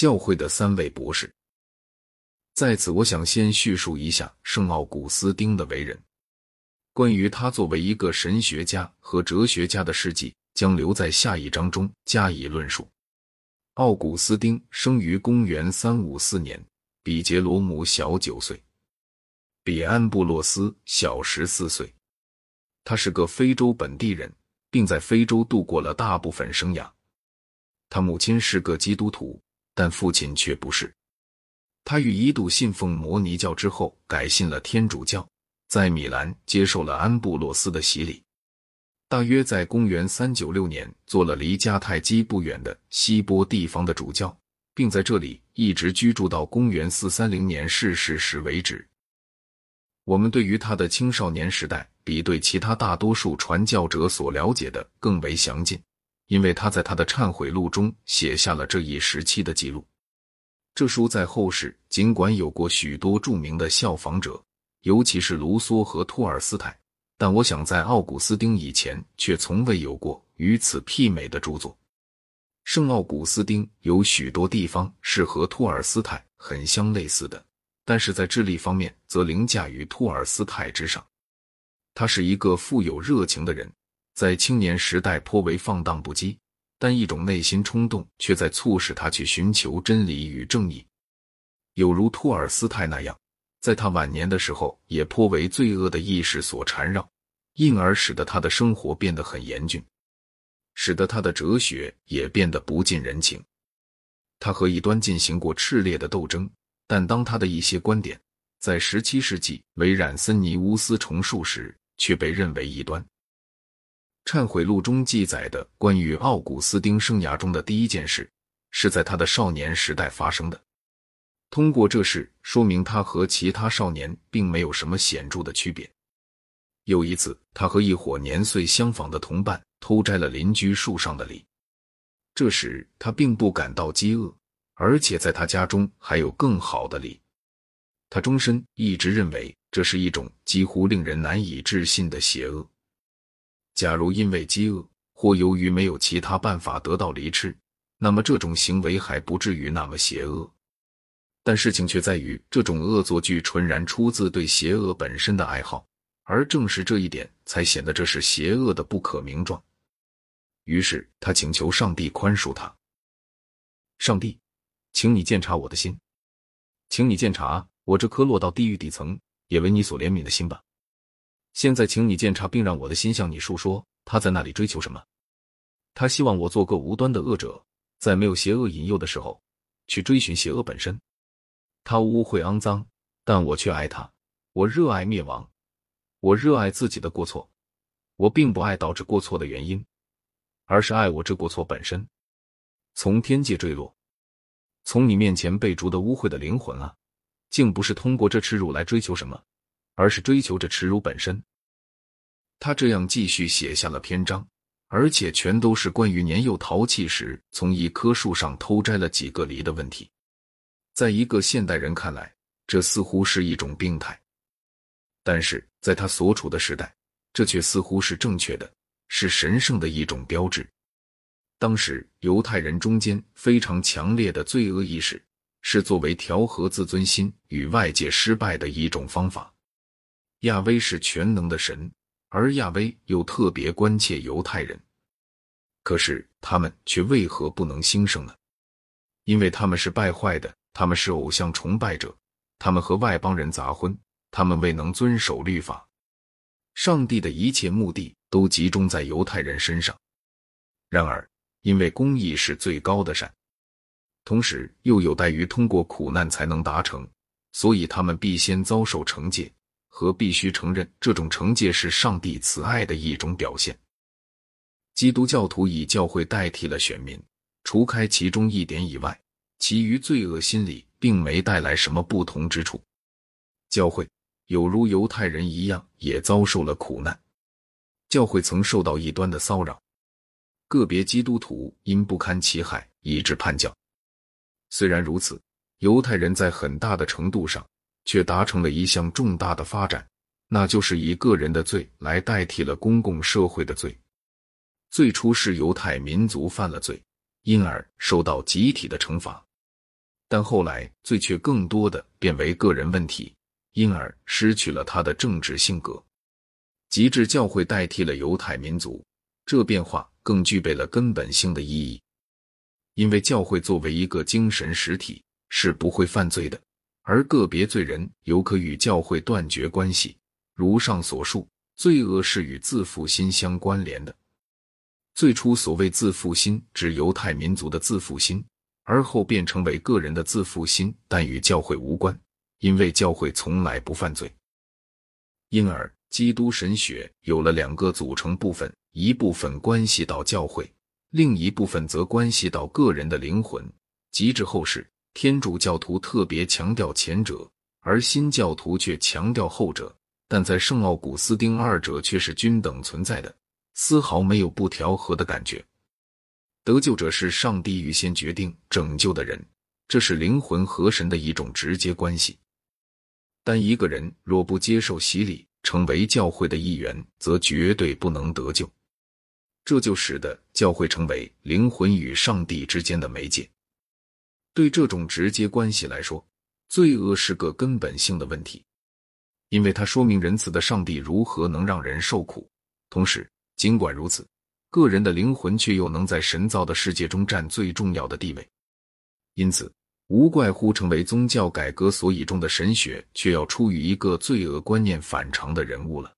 教会的三位博士。在此，我想先叙述一下圣奥古斯丁的为人。关于他作为一个神学家和哲学家的事迹，将留在下一章中加以论述。奥古斯丁生于公元三五四年，比杰罗姆小九岁，比安布洛斯小十四岁。他是个非洲本地人，并在非洲度过了大部分生涯。他母亲是个基督徒，但父亲却不是。他与一度信奉摩尼教之后，改信了天主教，在米兰接受了安布洛斯的洗礼。大约在公元三九六年，做了离迦太基不远的西波地方的主教，并在这里一直居住到公元四三零年逝世时为止。我们对于他的青少年时代，比对其他大多数传教者所了解的更为详尽，因为他在他的忏悔录中写下了这一时期的记录。这书在后世尽管有过许多著名的效仿者，尤其是卢梭和托尔斯泰。但我想，在奥古斯丁以前，却从未有过与此媲美的著作。圣奥古斯丁有许多地方是和托尔斯泰很相类似的，但是在智力方面则凌驾于托尔斯泰之上。他是一个富有热情的人，在青年时代颇为放荡不羁，但一种内心冲动却在促使他去寻求真理与正义，有如托尔斯泰那样。在他晚年的时候，也颇为罪恶的意识所缠绕，因而使得他的生活变得很严峻，使得他的哲学也变得不近人情。他和异端进行过炽烈的斗争，但当他的一些观点在十七世纪为冉森尼乌斯重述时，却被认为异端。忏悔录中记载的关于奥古斯丁生涯中的第一件事，是在他的少年时代发生的。通过这事说明他和其他少年并没有什么显著的区别。有一次，他和一伙年岁相仿的同伴偷摘了邻居树上的梨，这时他并不感到饥饿，而且在他家中还有更好的梨。他终身一直认为这是一种几乎令人难以置信的邪恶。假如因为饥饿或由于没有其他办法得到梨吃，那么这种行为还不至于那么邪恶。但事情却在于，这种恶作剧纯然出自对邪恶本身的爱好，而正是这一点，才显得这是邪恶的不可名状。于是他请求上帝宽恕他。上帝，请你鉴察我的心，请你鉴察我这颗落到地狱底层也为你所怜悯的心吧。现在，请你鉴察，并让我的心向你述说，他在那里追求什么？他希望我做个无端的恶者，在没有邪恶引诱的时候，去追寻邪恶本身。他污秽肮脏，但我却爱他。我热爱灭亡，我热爱自己的过错。我并不爱导致过错的原因，而是爱我这过错本身。从天界坠落，从你面前被逐的污秽的灵魂啊，竟不是通过这耻辱来追求什么，而是追求着耻辱本身。他这样继续写下了篇章，而且全都是关于年幼淘气时从一棵树上偷摘了几个梨的问题。在一个现代人看来，这似乎是一种病态；但是在他所处的时代，这却似乎是正确的，是神圣的一种标志。当时犹太人中间非常强烈的罪恶意识，是作为调和自尊心与外界失败的一种方法。亚威是全能的神，而亚威又特别关切犹太人，可是他们却为何不能兴盛呢？因为他们是败坏的。他们是偶像崇拜者，他们和外邦人杂婚，他们未能遵守律法。上帝的一切目的都集中在犹太人身上。然而，因为公义是最高的善，同时又有待于通过苦难才能达成，所以他们必先遭受惩戒，和必须承认这种惩戒是上帝慈爱的一种表现。基督教徒以教会代替了选民，除开其中一点以外。其余罪恶心理并没带来什么不同之处。教会有如犹太人一样，也遭受了苦难。教会曾受到异端的骚扰，个别基督徒因不堪其害以致叛教。虽然如此，犹太人在很大的程度上却达成了一项重大的发展，那就是以个人的罪来代替了公共社会的罪。最初是犹太民族犯了罪，因而受到集体的惩罚。但后来罪却更多的变为个人问题，因而失去了他的政治性格。极致教会代替了犹太民族，这变化更具备了根本性的意义，因为教会作为一个精神实体是不会犯罪的，而个别罪人犹可与教会断绝关系。如上所述，罪恶是与自负心相关联的。最初所谓自负心，指犹太民族的自负心，而后变成为个人的自负心，但与教会无关，因为教会从来不犯罪，因而。基督神学有了两个组成部分，一部分关系到教会，另一部分则关系到个人的灵魂。及至后世，天主教徒特别强调前者，而新教徒却强调后者。但在圣奥古斯丁，二者却是均等存在的，丝毫没有不调和的感觉。得救者是上帝预先决定拯救的人，这是灵魂和神的一种直接关系。但一个人若不接受洗礼，成为教会的一员，则绝对不能得救。这就使得教会成为灵魂与上帝之间的媒介。对这种直接关系来说，罪恶是个根本性的问题，因为它说明仁慈的上帝如何能让人受苦。同时，尽管如此，个人的灵魂却又能在神造的世界中占最重要的地位。因此。无怪乎成为宗教改革所倚重的神学，却要出于一个罪恶观念反常的人物了。